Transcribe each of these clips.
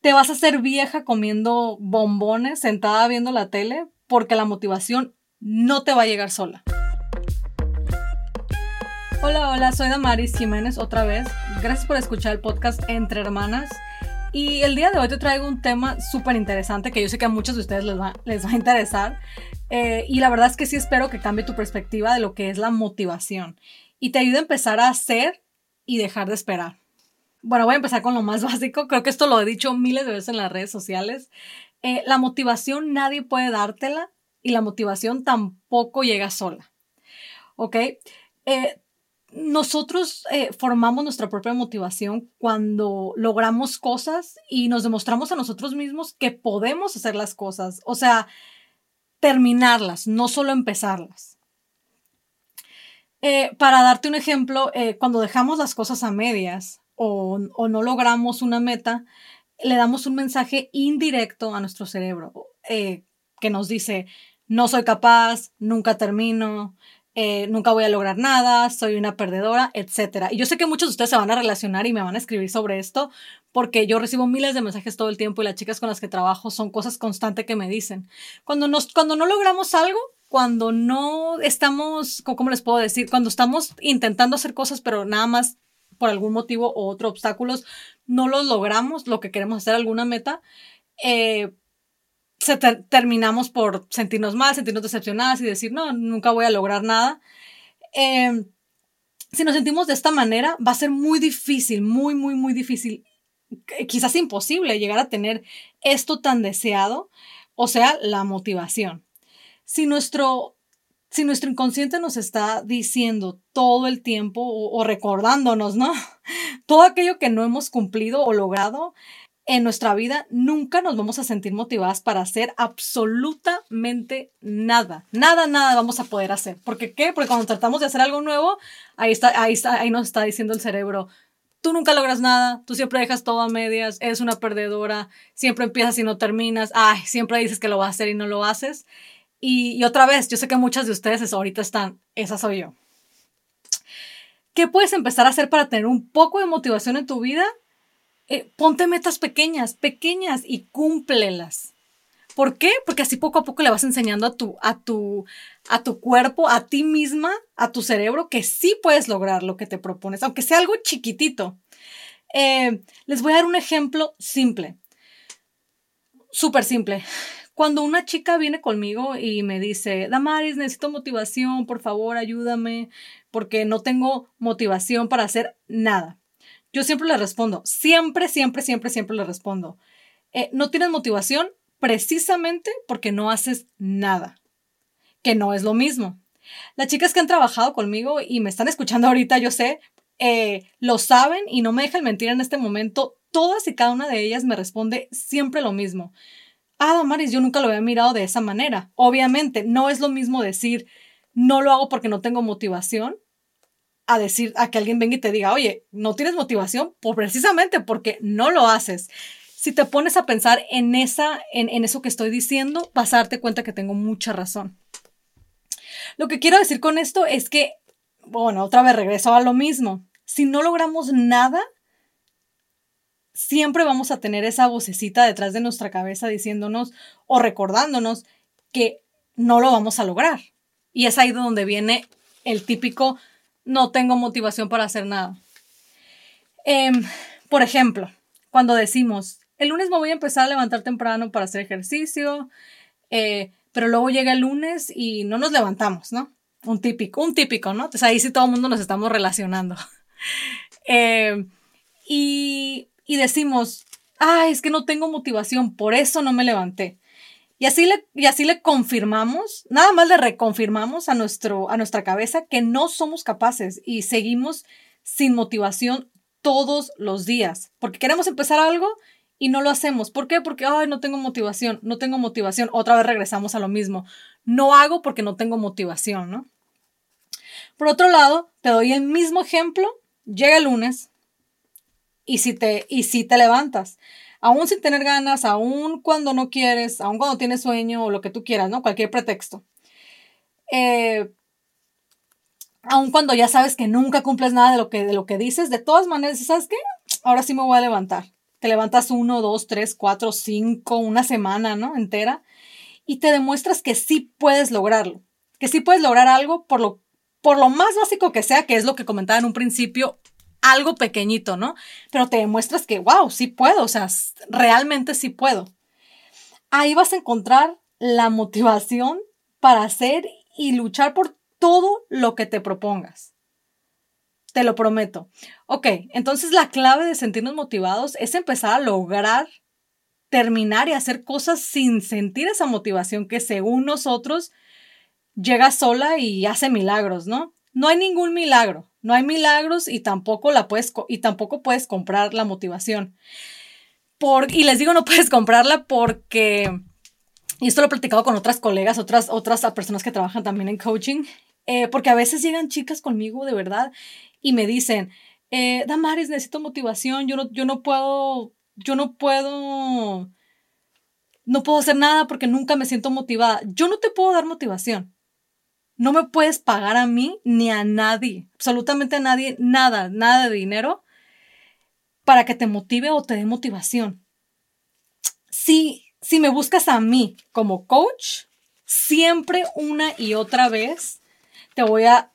te vas a hacer vieja comiendo bombones, sentada viendo la tele, porque la motivación no te va a llegar sola. Hola, hola, soy Damaris Jiménez otra vez. Gracias por escuchar el podcast Entre Hermanas. Y el día de hoy te traigo un tema súper interesante que yo sé que a muchos de ustedes les va, les va a interesar. Eh, y la verdad es que sí espero que cambie tu perspectiva de lo que es la motivación y te ayude a empezar a hacer y dejar de esperar. Bueno, voy a empezar con lo más básico. Creo que esto lo he dicho miles de veces en las redes sociales. Eh, la motivación nadie puede dártela y la motivación tampoco llega sola. ¿Ok? Eh, nosotros eh, formamos nuestra propia motivación cuando logramos cosas y nos demostramos a nosotros mismos que podemos hacer las cosas. O sea, terminarlas, no solo empezarlas. para darte un ejemplo, cuando dejamos las cosas a medias, o, no logramos una meta, le damos un mensaje indirecto a nuestro cerebro eh, que nos dice, no soy capaz, nunca termino, eh, nunca voy a lograr nada, soy una perdedora, etc. Y yo sé que muchos de ustedes se van a relacionar y me van a escribir sobre esto porque yo recibo miles de mensajes todo el tiempo y las chicas con las que trabajo son cosas constantes que me dicen. Cuando, nos, cuando no logramos algo, cuando no estamos, ¿cómo les puedo decir? Cuando estamos intentando hacer cosas pero nada más por algún motivo o otro obstáculos no los logramos, lo que queremos hacer, alguna meta, eh, se terminamos por sentirnos mal, sentirnos decepcionadas y decir, no, nunca voy a lograr nada. Em, si nos sentimos de esta manera, va a ser muy difícil, muy, muy, muy difícil, quizás imposible llegar a tener esto tan deseado, o sea, la motivación. Si nuestro si nuestro inconsciente nos está diciendo todo el tiempo o, recordándonos, ¿no? Todo aquello que no hemos cumplido o logrado en nuestra vida, nunca nos vamos a sentir motivadas para hacer absolutamente nada. Nada, nada vamos a poder hacer. ¿Por qué? Porque cuando tratamos de hacer algo nuevo, ahí, está, ahí, está, ahí nos está diciendo el cerebro, tú nunca logras nada, tú siempre dejas todo a medias, eres una perdedora, siempre empiezas y no terminas, ay, siempre dices que lo vas a hacer y no lo haces. Y, otra vez, yo sé que muchas de ustedes ahorita están, esa soy yo. ¿Qué puedes empezar a hacer para tener un poco de motivación en tu vida? Eh, ponte metas pequeñas, pequeñas y cúmplelas. ¿Por qué? Porque así poco a poco le vas enseñando a tu, a tu, a tu cuerpo, a ti misma, a tu cerebro, que sí puedes lograr lo que te propones, aunque sea algo chiquitito. Eh, les voy a dar un ejemplo simple. Súper simple. Cuando una chica viene conmigo y me dice, Damaris, necesito motivación, por favor, ayúdame, porque no tengo motivación para hacer nada. Yo siempre le respondo, siempre, siempre, siempre, siempre le respondo, eh, no tienes motivación precisamente porque no haces nada, que no es lo mismo. Las chicas que han trabajado conmigo y me están escuchando ahorita, yo sé, eh, lo saben y no me dejan mentir en este momento. Todas y cada una de ellas me responde siempre lo mismo ah, Damaris, yo nunca lo había mirado de esa manera. Obviamente, no es lo mismo decir, no lo hago porque no tengo motivación, a decir, a que alguien venga y te diga, oye, no tienes motivación, precisamente porque no lo haces. Si te pones a pensar en, esa, en, en eso que estoy diciendo, vas a darte cuenta que tengo mucha razón. Lo que quiero decir con esto es que, bueno, otra vez regreso a lo mismo. Si no logramos nada, siempre vamos a tener esa vocecita detrás de nuestra cabeza diciéndonos o recordándonos que no lo vamos a lograr. Y es ahí donde viene el típico no tengo motivación para hacer nada. Em, por ejemplo, cuando decimos, el lunes me voy a empezar a levantar temprano para hacer ejercicio, eh, pero luego llega el lunes y no nos levantamos, ¿no? Un típico, un típico, ¿no? Entonces ahí sí todo el mundo nos estamos relacionando. Em, y y decimos, ay, es que no tengo motivación, por eso no me levanté. Y así le, y así le confirmamos, nada más le reconfirmamos a, nuestro, a nuestra cabeza que no somos capaces y seguimos sin motivación todos los días, porque queremos empezar algo y no lo hacemos. ¿Por qué? Porque, ay, no tengo motivación, no tengo motivación. Otra vez regresamos a lo mismo. No hago porque no tengo motivación, ¿no? Por otro lado, te doy el mismo ejemplo. Llega el lunes, y si te, y si te levantas. Aún sin tener ganas, aún cuando no quieres, aún cuando tienes sueño o lo que tú quieras, ¿no? Cualquier pretexto. Eh, aún cuando ya sabes que nunca cumples nada de lo que, de lo que dices, de todas maneras, ¿sabes qué? Ahora sí me voy a levantar. te levantas uno, dos, tres, cuatro, cinco, una semana, ¿no? Entera, y te demuestras que sí puedes lograrlo, que sí puedes lograr algo por lo, por lo más básico que sea, que es lo que comentaba en un principio, algo pequeñito, ¿no? Pero te demuestras que, wow, sí puedo, o sea, realmente sí puedo. Ahí vas a encontrar la motivación para hacer y luchar por todo lo que te propongas. Te lo prometo. Ok, entonces la clave de sentirnos motivados es empezar a lograr terminar y hacer cosas sin sentir esa motivación que según nosotros llega sola y hace milagros, ¿no? No hay ningún milagro, no hay milagros y tampoco la puedes y tampoco puedes comprar la motivación. Por, y les digo no puedes comprarla porque y esto lo he platicado con otras colegas, otras otras personas que trabajan también en coaching, eh, porque a veces llegan chicas conmigo de verdad y me dicen, eh, Damaris, necesito motivación, yo no, yo no puedo, yo no puedo, no puedo hacer nada porque nunca me siento motivada. Yo no te puedo dar motivación. No me puedes pagar a mí ni a nadie, absolutamente a nadie, nada, nada de dinero para que te motive o te dé motivación. Si, si me buscas a mí como coach, siempre una y otra vez te voy a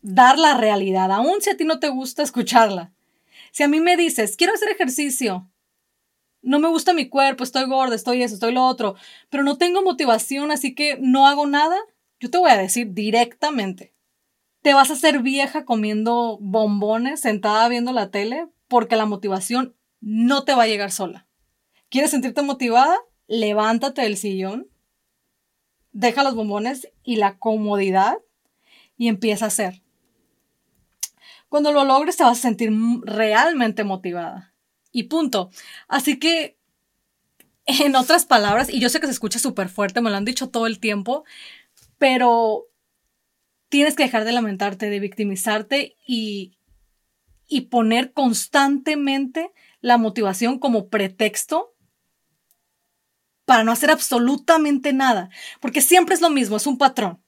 dar la realidad, aun si a ti no te gusta escucharla. Si a mí me dices, quiero hacer ejercicio, no me gusta mi cuerpo, estoy gorda, estoy eso, estoy lo otro, pero no tengo motivación, así que no hago nada, yo te voy a decir directamente, te vas a hacer vieja comiendo bombones, sentada viendo la tele, porque la motivación no te va a llegar sola. ¿Quieres sentirte motivada? Levántate del sillón, deja los bombones y la comodidad y empieza a hacer. Cuando lo logres te vas a sentir realmente motivada. Y punto. Así que, en otras palabras, y yo sé que se escucha súper fuerte, me lo han dicho todo el tiempo, pero tienes que dejar de lamentarte, de victimizarte y, y poner constantemente la motivación como pretexto para no hacer absolutamente nada, porque siempre es lo mismo, es un patrón.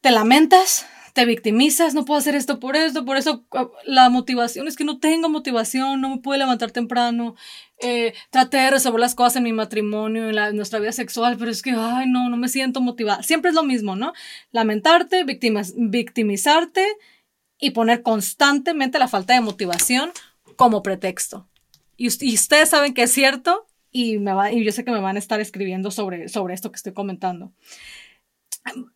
Te lamentas, te victimizas, no puedo hacer esto por esto, por eso ah, la motivación es que no tengo motivación, no me puedo levantar temprano, eh, traté de resolver las cosas en mi matrimonio, en, nuestra vida sexual, pero es que, ay, no, no me siento motivada. Siempre es lo mismo, ¿no? Lamentarte, victimizarte y poner constantemente la falta de motivación como pretexto. Y, ustedes saben que es cierto y, me va, y yo sé que me van a estar escribiendo sobre, sobre esto que estoy comentando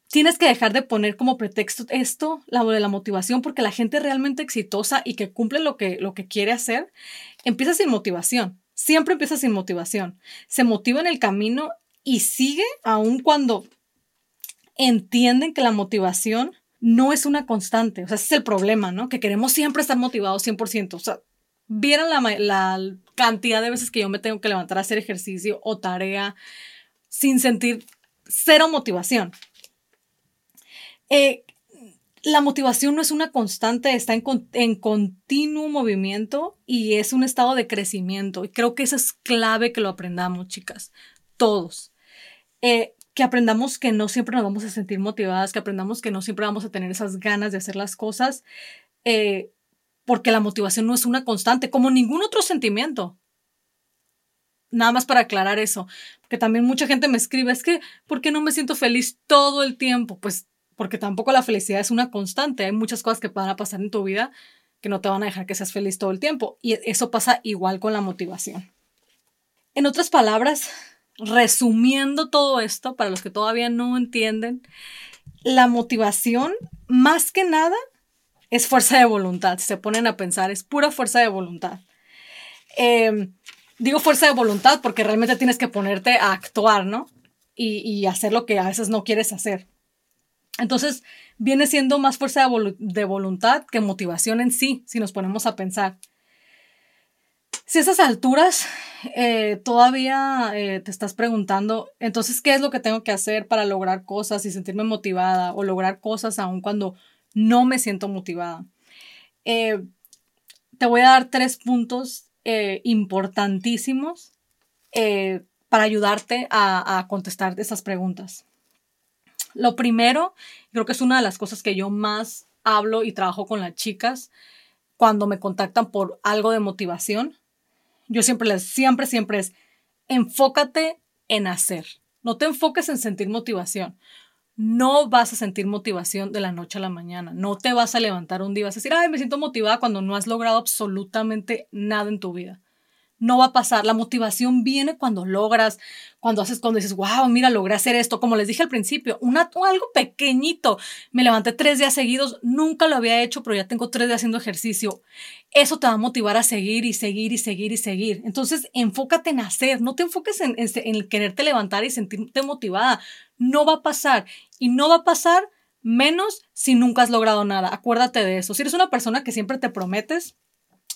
tienes que dejar de poner como pretexto esto, la de la motivación, porque la gente realmente exitosa y que cumple lo que, lo que quiere hacer, empieza sin motivación. Siempre empieza sin motivación. Se motiva en el camino y sigue aun cuando entienden que la motivación no es una constante. O sea, ese es el problema, ¿no? Que queremos siempre estar motivados 100%. O sea, vieran la, la cantidad de veces que yo me tengo que levantar a hacer ejercicio o tarea sin sentir cero motivación. Eh, la motivación no es una constante, está en, continuo movimiento y es un estado de crecimiento. Y creo que eso es clave que lo aprendamos, chicas, todos. Eh, que aprendamos que no siempre nos vamos a sentir motivadas, que aprendamos que no siempre vamos a tener esas ganas de hacer las cosas, eh, porque la motivación no es una constante, como ningún otro sentimiento. Nada más para aclarar eso, que también mucha gente me escribe, es que, ¿por qué no me siento feliz todo el tiempo? Pues porque tampoco la felicidad es una constante. Hay muchas cosas que van a pasar en tu vida que no te van a dejar que seas feliz todo el tiempo. Y eso pasa igual con la motivación. En otras palabras, resumiendo todo esto, para los que todavía no entienden, la motivación, más que nada, es fuerza de voluntad. Si se ponen a pensar, es pura fuerza de voluntad. Em, digo fuerza de voluntad porque realmente tienes que ponerte a actuar, ¿no? y hacer lo que a veces no quieres hacer. Entonces, viene siendo más fuerza de, voluntad que motivación en sí, si nos ponemos a pensar. Si a esas alturas eh, todavía eh, te estás preguntando, entonces, ¿qué es lo que tengo que hacer para lograr cosas y sentirme motivada o lograr cosas aun cuando no me siento motivada? Eh, te voy a dar tres puntos importantísimos para ayudarte a, a contestar esas preguntas. Lo primero, creo que es una de las cosas que yo más hablo y trabajo con las chicas cuando me contactan por algo de motivación, yo siempre les, siempre, siempre es, enfócate en hacer. No te enfoques en sentir motivación. No vas a sentir motivación de la noche a la mañana. No te vas a levantar un día y vas a decir, ay, me siento motivada cuando no has logrado absolutamente nada en tu vida no va a pasar. La motivación viene cuando logras, cuando haces, cuando dices, wow, mira, logré hacer esto. Como les dije al principio, una, algo pequeñito. Me levanté tres días seguidos, nunca lo había hecho, pero ya tengo tres días haciendo ejercicio. Eso te va a motivar a seguir y seguir y seguir y seguir. Entonces, enfócate en hacer, no te enfoques en, en, en quererte levantar y sentirte motivada. No va a pasar. Y no va a pasar menos si nunca has logrado nada. Acuérdate de eso. Si eres una persona que siempre te prometes,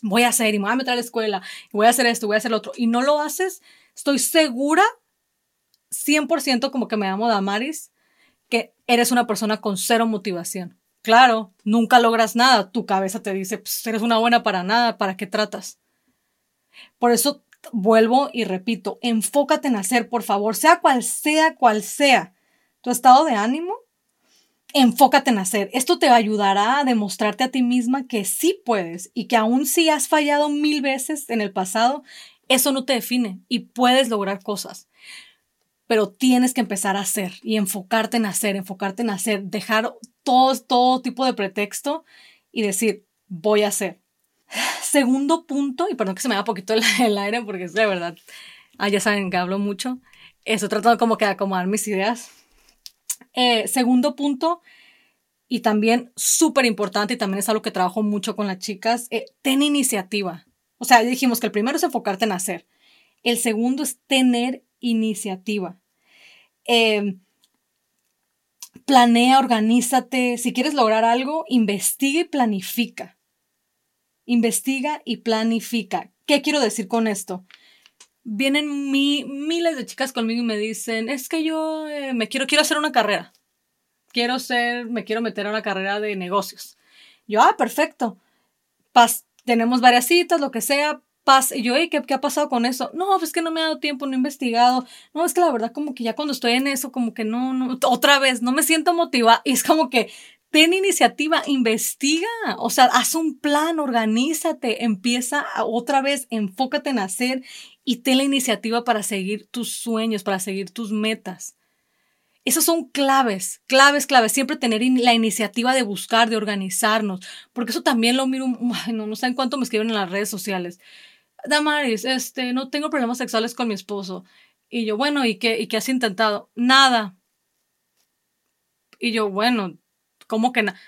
voy a hacer y me voy a meter a la escuela, voy a hacer esto, voy a hacer otro, y no lo haces, estoy segura, 100% como que me llamo Damaris, que eres una persona con cero motivación. Claro, nunca logras nada, tu cabeza te dice, pues eres una buena para nada, ¿para qué tratas? Por eso vuelvo y repito, enfócate en hacer, por favor, sea cual sea, cual sea tu estado de ánimo, enfócate en hacer. Esto te ayudará a demostrarte a ti misma que sí puedes y que aun si has fallado mil veces en el pasado, eso no te define y puedes lograr cosas. Pero tienes que empezar a hacer y enfocarte en hacer, enfocarte en hacer, dejar todo, todo tipo de pretexto y decir, voy a hacer. Segundo punto, y perdón que se me da poquito el, aire porque es de verdad, ah, ya saben que hablo mucho, estoy tratando como que de acomodar mis ideas eh, segundo punto, y también súper importante, y también es algo que trabajo mucho con las chicas, eh, ten iniciativa. O sea, dijimos que el primero es enfocarte en hacer. El segundo es tener iniciativa. Em, planea, organízate. Si quieres lograr algo, investiga y planifica. Investiga y planifica. ¿Qué quiero decir con esto? Vienen miles de chicas conmigo y me dicen, es que yo eh, me quiero, quiero hacer una carrera. Quiero ser, me quiero meter a una carrera de negocios. Yo, ah, perfecto. Pas, tenemos varias citas, lo que sea. Pas, y yo, ¿qué, ¿qué ha pasado con eso? No, pues es que no me ha dado tiempo, no he investigado. No, es que la verdad como que ya cuando estoy en eso, como que no, no, otra vez, no me siento motivada. Y es como que ten iniciativa, investiga, o sea, haz un plan, organízate, empieza otra vez, enfócate en hacer y ten la iniciativa para seguir tus sueños, para seguir tus metas. Esas son claves, claves, claves. Siempre tener la iniciativa de buscar, de organizarnos, porque eso también lo miro, no, no saben cuánto me escriben en las redes sociales. Damaris, este, no tengo problemas sexuales con mi esposo. Y yo, bueno, ¿y qué, ¿y qué has intentado? Nada. Y yo, bueno, ¿Cómo que nada?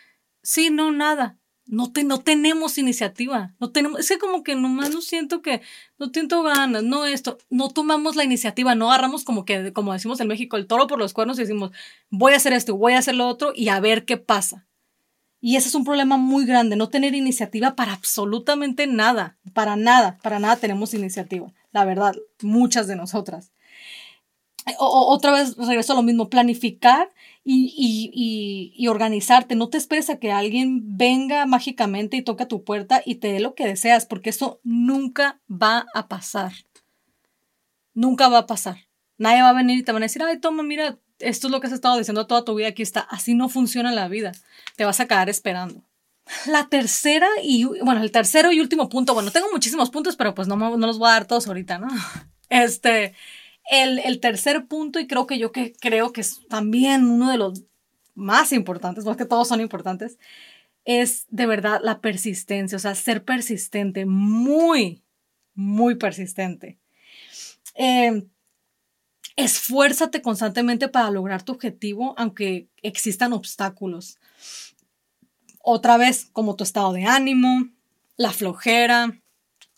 Sí, no, nada. No, te, no tenemos iniciativa. No tenemos, es que como que nomás no siento que, no siento ganas, no esto, no tomamos la iniciativa, no agarramos como que, como decimos en México, el toro por los cuernos y decimos, voy a hacer esto, voy a hacer lo otro y a ver qué pasa. Y ese es un problema muy grande, no tener iniciativa para absolutamente nada, para nada, para nada tenemos iniciativa, la verdad, muchas de nosotras. Otra vez regreso a lo mismo, planificar y, organizarte. No te esperes a que alguien venga mágicamente y toque a tu puerta y te dé lo que deseas, porque eso nunca va a pasar. Nunca va a pasar. Nadie va a venir y te van a decir, ay, toma, mira, esto es lo que has estado diciendo toda tu vida, aquí está. Así no funciona la vida. Te vas a quedar esperando. La tercera y, bueno, el tercero y último punto, bueno, tengo muchísimos puntos, pero pues no, no los voy a dar todos ahorita, ¿no? Este, el, tercer punto, y creo que yo que creo que es también uno de los más importantes, más que todos son importantes, es de verdad la persistencia, o sea, ser persistente, muy, muy persistente. Em, esfuérzate constantemente para lograr tu objetivo, aunque existan obstáculos. Otra vez, como tu estado de ánimo, la flojera,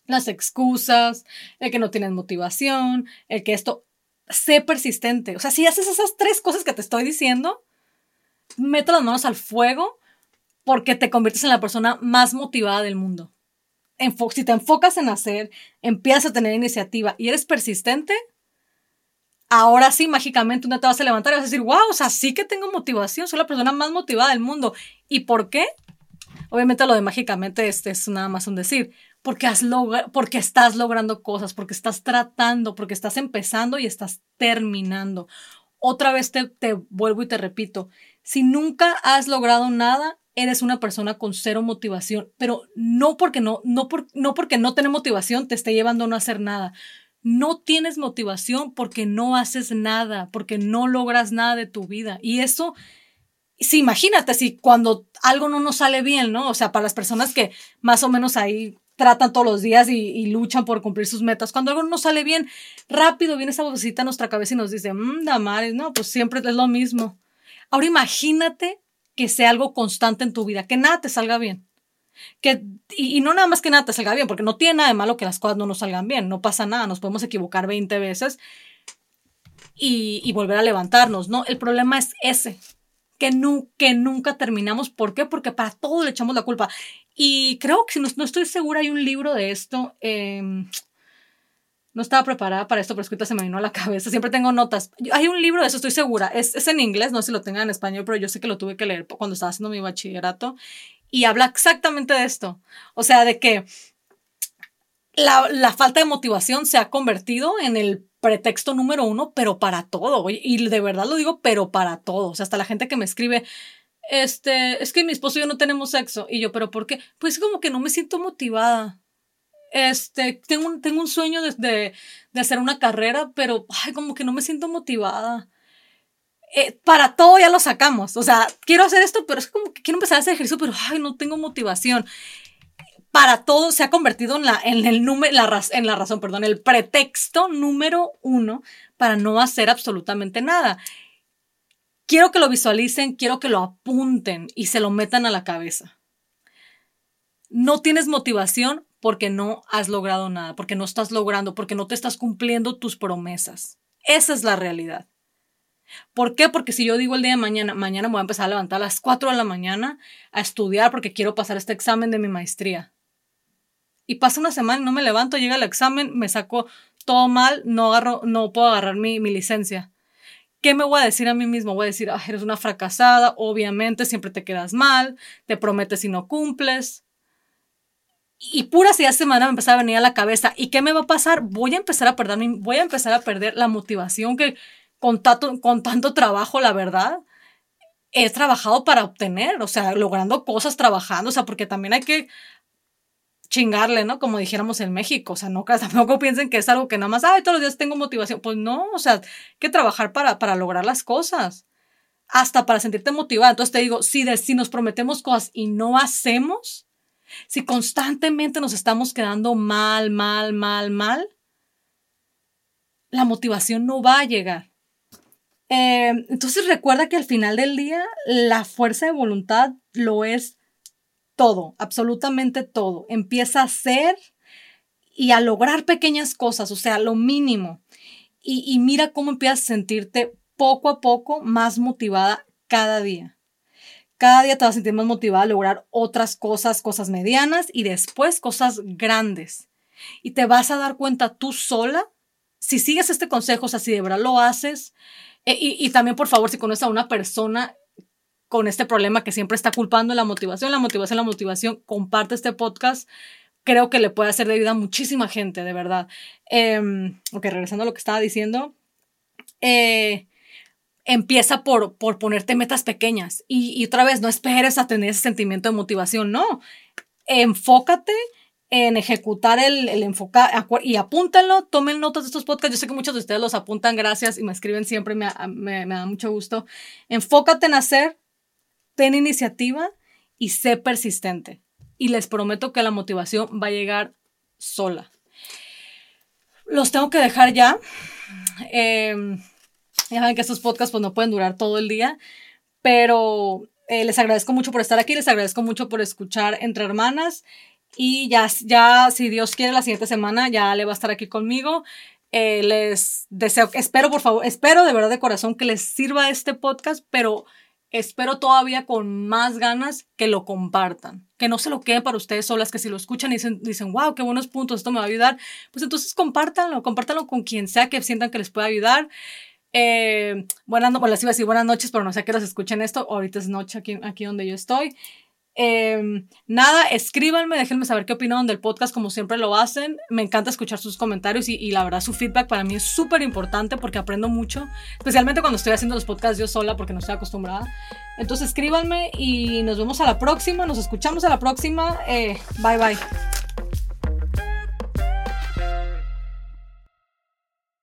las excusas, el que no tienes motivación, el que esto, sé persistente. O sea, si haces esas tres cosas que te estoy diciendo, meto las manos al fuego porque te conviertes en la persona más motivada del mundo. si te enfocas en hacer, empiezas a tener iniciativa y eres persistente, ahora sí, mágicamente, un día te vas a levantar y vas a decir, wow, o sea, sí que tengo motivación, soy la persona más motivada del mundo. ¿Y por qué? Obviamente lo de mágicamente este es nada más un decir, porque, has porque estás logrando cosas, porque estás tratando, porque estás empezando y estás terminando. Otra vez te, te vuelvo y te repito, si nunca has logrado nada, eres una persona con cero motivación, pero no porque no, no, por, no porque no tener motivación te esté llevando a no hacer nada. No tienes motivación porque no haces nada, porque no logras nada de tu vida. Y eso, sí, imagínate si cuando algo no nos sale bien, ¿no? O sea, para las personas que más o menos ahí tratan todos los días y, luchan por cumplir sus metas. Cuando algo no sale bien, rápido viene esa vocecita a nuestra cabeza y nos dice, mmm, Damaris, no, pues siempre es lo mismo. Ahora imagínate que sea algo constante en tu vida, que nada te salga bien. Que, y, no nada más que nada te salga bien, porque no tiene nada de malo que las cosas no nos salgan bien, no pasa nada, nos podemos equivocar 20 veces y, y volver a levantarnos, ¿no? El problema es ese, que, que nunca terminamos. ¿Por qué? Porque para todo le echamos la culpa. Y creo que, si no, estoy segura, hay un libro de esto. Em, no estaba preparada para esto, pero escrita se me vino a la cabeza. Siempre tengo notas. Hay un libro de eso, estoy segura. Es, es en inglés, no sé si lo tenga en español, pero yo sé que lo tuve que leer cuando estaba haciendo mi bachillerato. Y habla exactamente de esto. O sea, de que la, la falta de motivación se ha convertido en el pretexto número uno, pero para todo. Y de verdad lo digo, pero para todo. O sea, hasta la gente que me escribe, este, es que mi esposo y yo no tenemos sexo. Y yo, ¿pero por qué? Pues como que no me siento motivada. Este, tengo un, tengo un sueño de, de, hacer una carrera, pero ay, como que no me siento motivada. Eh, para todo ya lo sacamos. O sea, quiero hacer esto, pero es como que quiero empezar a hacer ejercicio, pero ay, no tengo motivación. Para todo se ha convertido en la, en el número, en la razón, perdón, el pretexto número uno para no hacer absolutamente nada quiero que lo visualicen, quiero que lo apunten y se lo metan a la cabeza. No tienes motivación porque no has logrado nada, porque no estás logrando, porque no te estás cumpliendo tus promesas. Esa es la realidad. ¿Por qué? Porque si yo digo el día de mañana, mañana me voy a empezar a levantar a las 4 de la mañana a estudiar porque quiero pasar este examen de mi maestría. Y pasa una semana y no me levanto, llega el examen, me saco todo mal, no, agarro, no puedo agarrar mi, mi licencia. ¿Qué me voy a decir a mí mismo? Voy a decir, ah, eres una fracasada, obviamente siempre te quedas mal, te prometes y no cumples. Y puras ideas se me van a empezar a venir a la cabeza. ¿Y qué me va a pasar? Voy a empezar a perder, voy a empezar a perder la motivación que con tanto, con tanto trabajo, la verdad, he trabajado para obtener, o sea, logrando cosas, trabajando, o sea, porque también hay que chingarle, ¿no? Como dijéramos en México, o sea, no tampoco piensen que es algo que nada más, ay, todos los días tengo motivación, pues no, o sea, hay que trabajar para, para lograr las cosas, hasta para sentirte motivada. Entonces te digo, si, si nos prometemos cosas y no hacemos, si constantemente nos estamos quedando mal, mal, mal, mal, la motivación no va a llegar. Eh, entonces recuerda que al final del día la fuerza de voluntad lo es todo, absolutamente todo. Empieza a hacer y a lograr pequeñas cosas, o sea, lo mínimo. Y, mira cómo empiezas a sentirte poco a poco más motivada cada día. Cada día te vas a sentir más motivada a lograr otras cosas, cosas medianas y después cosas grandes. Y te vas a dar cuenta tú sola, si sigues este consejo, o sea, si de verdad lo haces, y, y, también por favor, si conoces a una persona con este problema que siempre está culpando la motivación, la motivación, la motivación, comparte este podcast. Creo que le puede hacer de ayuda a muchísima gente, de verdad. Eh, ok, regresando a lo que estaba diciendo. Eh, empieza por, por ponerte metas pequeñas y, otra vez no esperes a tener ese sentimiento de motivación, no. Enfócate en ejecutar el, el enfocar y apúntenlo, tomen notas de estos podcasts. Yo sé que muchos de ustedes los apuntan, gracias y me escriben siempre, me, me, me da mucho gusto. Enfócate en hacer ten iniciativa y sé persistente. Y les prometo que la motivación va a llegar sola. Los tengo que dejar ya. Em, ya saben que estos podcasts pues, no pueden durar todo el día, pero eh, les agradezco mucho por estar aquí, les agradezco mucho por escuchar Entre Hermanas. Y ya, ya, si Dios quiere, la siguiente semana ya le va a estar aquí conmigo. Eh, les deseo, espero por favor, espero de verdad de corazón que les sirva este podcast, pero espero todavía con más ganas que lo compartan, que no se lo queden para ustedes solas, que si lo escuchan y dicen, dicen, wow, qué buenos puntos, esto me va a ayudar, pues entonces compártanlo, compártanlo con quien sea que sientan que les pueda ayudar. Eh, buenas, bueno, les iba a decir buenas noches, pero no sé qué los escuchen esto, ahorita es noche aquí, aquí donde yo estoy. Em, nada, escríbanme, déjenme saber qué opinan del podcast como siempre lo hacen. Me encanta escuchar sus comentarios y, la verdad su feedback para mí es súper importante porque aprendo mucho, especialmente cuando estoy haciendo los podcasts yo sola porque no estoy acostumbrada. Entonces escríbanme y nos vemos a la próxima, nos escuchamos a la próxima. Eh, bye bye.